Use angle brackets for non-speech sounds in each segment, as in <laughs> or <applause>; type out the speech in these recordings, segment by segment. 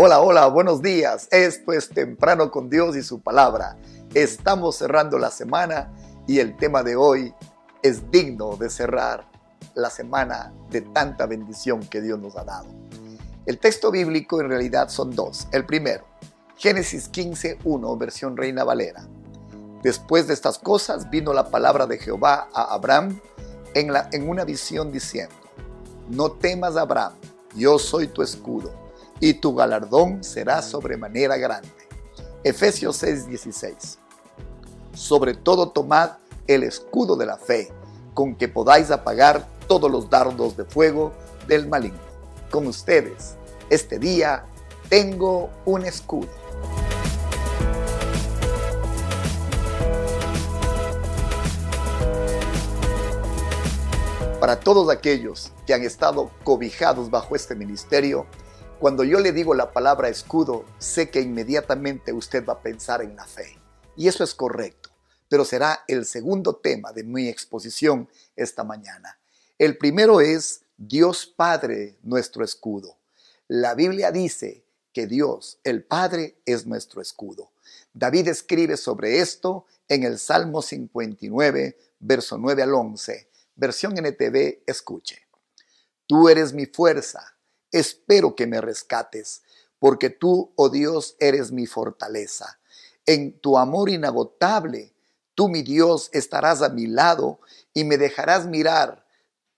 Hola, hola, buenos días. Esto es Temprano con Dios y su palabra. Estamos cerrando la semana y el tema de hoy es digno de cerrar la semana de tanta bendición que Dios nos ha dado. El texto bíblico en realidad son dos. El primero, Génesis 15.1, versión Reina Valera. Después de estas cosas vino la palabra de Jehová a Abraham en, en una visión diciendo, no temas Abraham, yo soy tu escudo, y tu galardón será sobremanera grande. Efesios 6:16. Sobre todo tomad el escudo de la fe, con que podáis apagar todos los dardos de fuego del maligno. Con ustedes, este día, tengo un escudo. Para todos aquellos que han estado cobijados bajo este ministerio, cuando yo le digo la palabra escudo, sé que inmediatamente usted va a pensar en la fe. Y eso es correcto, pero será el segundo tema de mi exposición esta mañana. El primero es Dios Padre, nuestro escudo. La Biblia dice que Dios, el Padre, es nuestro escudo. David escribe sobre esto en el Salmo 59, verso 9 al 11 Versión NTV, escuche. Tú eres mi fuerza, espero que me rescates, porque tú, oh Dios, eres mi fortaleza. En tu amor inagotable, tú, mi Dios, estarás a mi lado y me dejarás mirar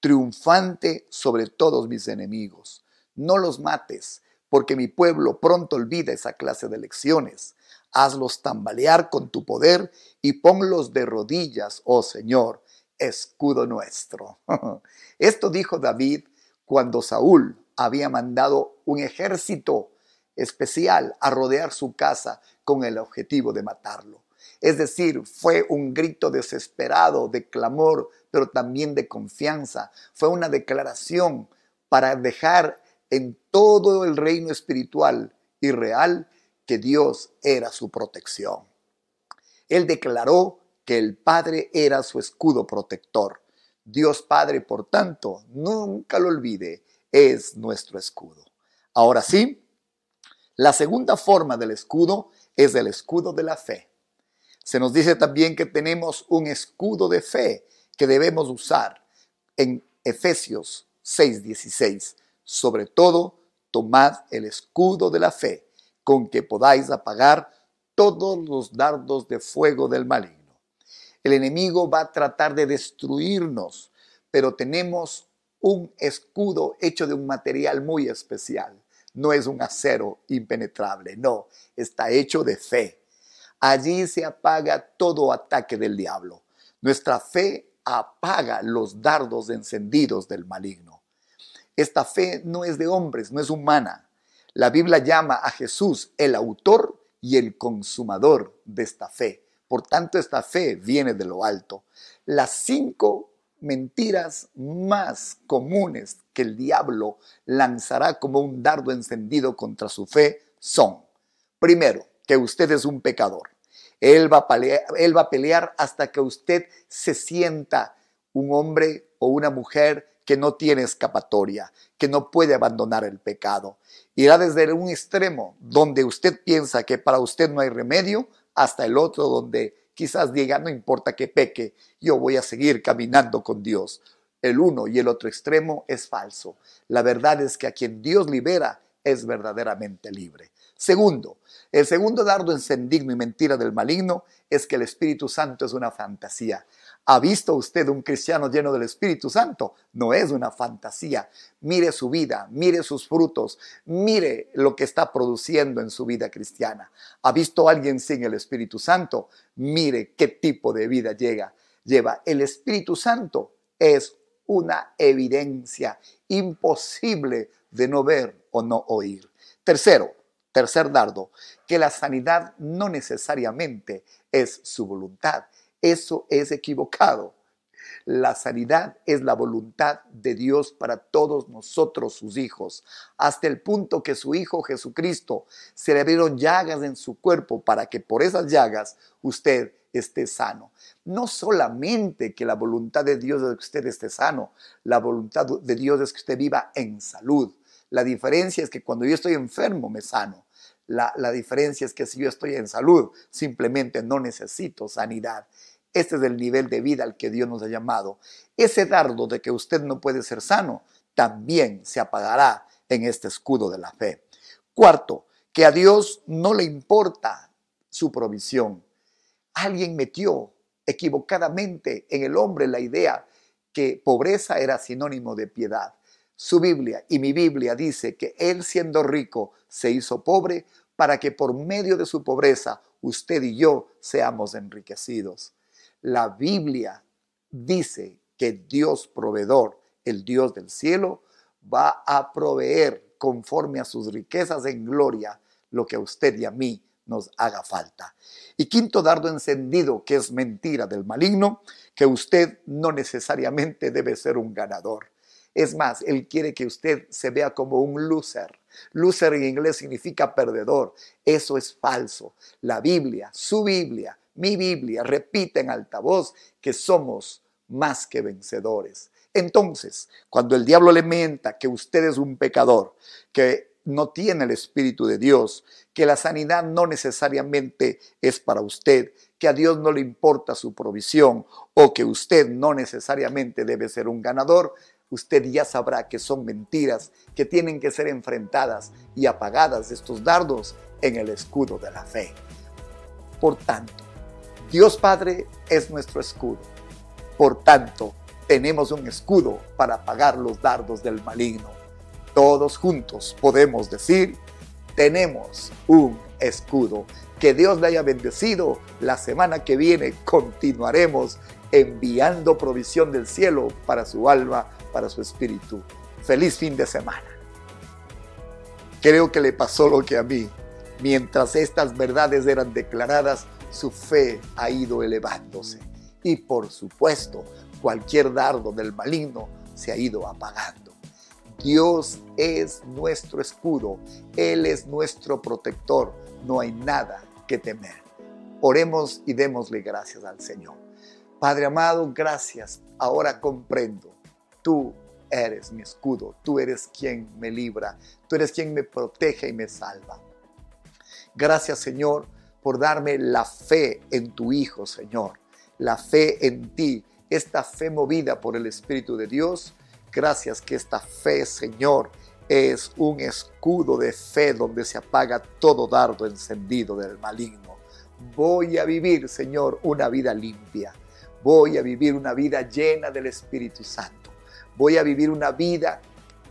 triunfante sobre todos mis enemigos. No los mates, porque mi pueblo pronto olvida esa clase de lecciones. Hazlos tambalear con tu poder y ponlos de rodillas, oh Señor escudo nuestro. <laughs> Esto dijo David cuando Saúl había mandado un ejército especial a rodear su casa con el objetivo de matarlo. Es decir, fue un grito desesperado de clamor, pero también de confianza. Fue una declaración para dejar en todo el reino espiritual y real que Dios era su protección. Él declaró que el Padre era su escudo protector. Dios Padre, por tanto, nunca lo olvide, es nuestro escudo. Ahora sí, la segunda forma del escudo es el escudo de la fe. Se nos dice también que tenemos un escudo de fe que debemos usar en Efesios 6:16. Sobre todo, tomad el escudo de la fe, con que podáis apagar todos los dardos de fuego del maligno. El enemigo va a tratar de destruirnos, pero tenemos un escudo hecho de un material muy especial. No es un acero impenetrable, no, está hecho de fe. Allí se apaga todo ataque del diablo. Nuestra fe apaga los dardos encendidos del maligno. Esta fe no es de hombres, no es humana. La Biblia llama a Jesús el autor y el consumador de esta fe. Por tanto, esta fe viene de lo alto. Las cinco mentiras más comunes que el diablo lanzará como un dardo encendido contra su fe son, primero, que usted es un pecador. Él va, a pelear, pelear hasta que usted se sienta un hombre o una mujer que no tiene escapatoria, que no puede abandonar el pecado. Irá desde un extremo donde usted piensa que para usted no hay remedio hasta el otro donde quizás diga, no importa que peque, yo voy a seguir caminando con Dios. El uno y el otro extremo es falso. La verdad es que a quien Dios libera es verdaderamente libre. Segundo, el segundo dardo encendido y mentira del maligno es que el Espíritu Santo es una fantasía. ¿Ha visto usted un cristiano lleno del Espíritu Santo? No es una fantasía. Mire su vida, mire sus frutos, mire lo que está produciendo en su vida cristiana. ¿Ha visto a alguien sin el Espíritu Santo? Mire qué tipo de vida llega, lleva. El Espíritu Santo es una evidencia imposible de no ver o no oír. Tercero, tercer dardo, que la sanidad no necesariamente es su voluntad eso es equivocado. La sanidad es la voluntad de Dios para todos nosotros, sus hijos, hasta el punto que su Hijo Jesucristo se le abrieron llagas en su cuerpo para que por esas llagas usted esté sano. No solamente que la voluntad de Dios es que usted esté sano, la voluntad de Dios es que usted viva en salud. La diferencia es que cuando yo estoy enfermo me sano. La, la, diferencia es que si yo estoy en salud, simplemente no necesito sanidad. Este es el nivel de vida al que Dios nos ha llamado. Ese dardo de que usted no puede ser sano también se apagará en este escudo de la fe. Cuarto, que a Dios no le importa su provisión. Alguien metió equivocadamente en el hombre la idea que pobreza era sinónimo de piedad. Su Biblia y mi Biblia dice que Él siendo rico se hizo pobre para que por medio de su pobreza usted y yo seamos enriquecidos. La Biblia dice que Dios proveedor, el Dios del cielo, va a proveer conforme a sus riquezas en gloria lo que a usted y a mí nos haga falta. Y quinto dardo encendido, que es mentira del maligno, que usted no necesariamente debe ser un ganador. Es más, él quiere que usted se vea como un loser. Loser en inglés significa perdedor. Eso es falso. La Biblia, su Biblia, mi Biblia, repite en altavoz que somos más que vencedores. Entonces, cuando el diablo le mienta que usted es un pecador, que no tiene el Espíritu de Dios, que la sanidad no necesariamente es para usted, que a Dios no le importa su provisión o que usted no necesariamente debe ser un ganador, usted ya sabrá que son mentiras que tienen que ser enfrentadas y apagadas estos dardos en el escudo de la fe. Por tanto, Dios Padre es nuestro escudo. Por tanto, tenemos un escudo para apagar los dardos del maligno. Todos juntos podemos decir, tenemos un escudo. Que Dios le haya bendecido. La semana que viene continuaremos enviando provisión del cielo para su alma, para su espíritu. Feliz fin de semana. Creo que le pasó lo que a mí. Mientras estas verdades eran declaradas, su fe ha ido elevándose. Y por supuesto, cualquier dardo del maligno se ha ido apagando. Dios es nuestro escudo, Él es nuestro protector, no hay nada que temer. Oremos y démosle gracias al Señor. Padre amado, gracias. Ahora comprendo. Tú eres mi escudo, tú eres quien me libra, tú eres quien me protege y me salva. Gracias Señor por darme la fe en tu Hijo, Señor, la fe en ti, esta fe movida por el Espíritu de Dios. Gracias que esta fe, Señor, es un escudo de fe donde se apaga todo dardo encendido del maligno. Voy a vivir, Señor, una vida limpia. Voy a vivir una vida llena del Espíritu Santo. Voy a vivir una vida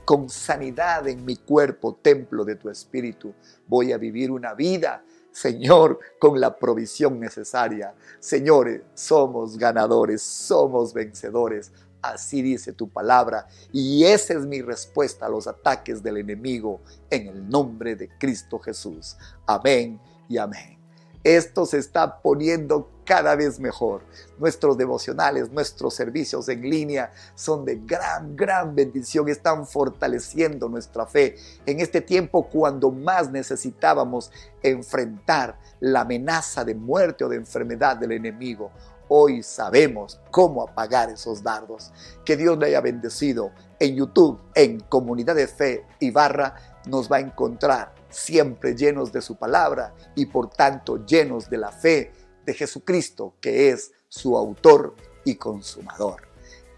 con sanidad en mi cuerpo, templo de tu Espíritu. Voy a vivir una vida Señor, con la provisión necesaria. Señores, somos ganadores, somos vencedores. Así dice tu palabra. Y esa es mi respuesta a los ataques del enemigo en el nombre de Cristo Jesús. Amén y amén. Esto se está poniendo cada vez mejor. Nuestros devocionales, nuestros servicios en línea son de gran, gran bendición. Están fortaleciendo nuestra fe en este tiempo cuando más necesitábamos enfrentar la amenaza de muerte o de enfermedad del enemigo. Hoy sabemos cómo apagar esos dardos. Que Dios le haya bendecido. En YouTube, en Comunidad de Fe y Barra, nos va a encontrar siempre llenos de su palabra y por tanto llenos de la fe de Jesucristo, que es su autor y consumador.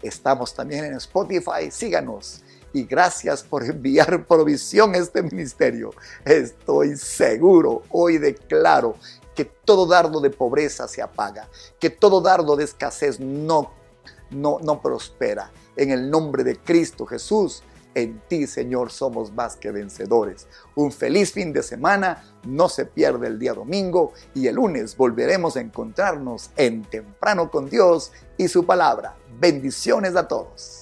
Estamos también en Spotify, síganos y gracias por enviar <laughs> provisión a este ministerio. Estoy seguro, hoy declaro que todo dardo de pobreza se apaga, que todo dardo de escasez no, no, no prospera. En el nombre de Cristo Jesús, en ti, Señor, somos más que vencedores. Un feliz fin de semana, no se pierde el día domingo y el lunes volveremos a encontrarnos en temprano con Dios y su palabra. Bendiciones a todos.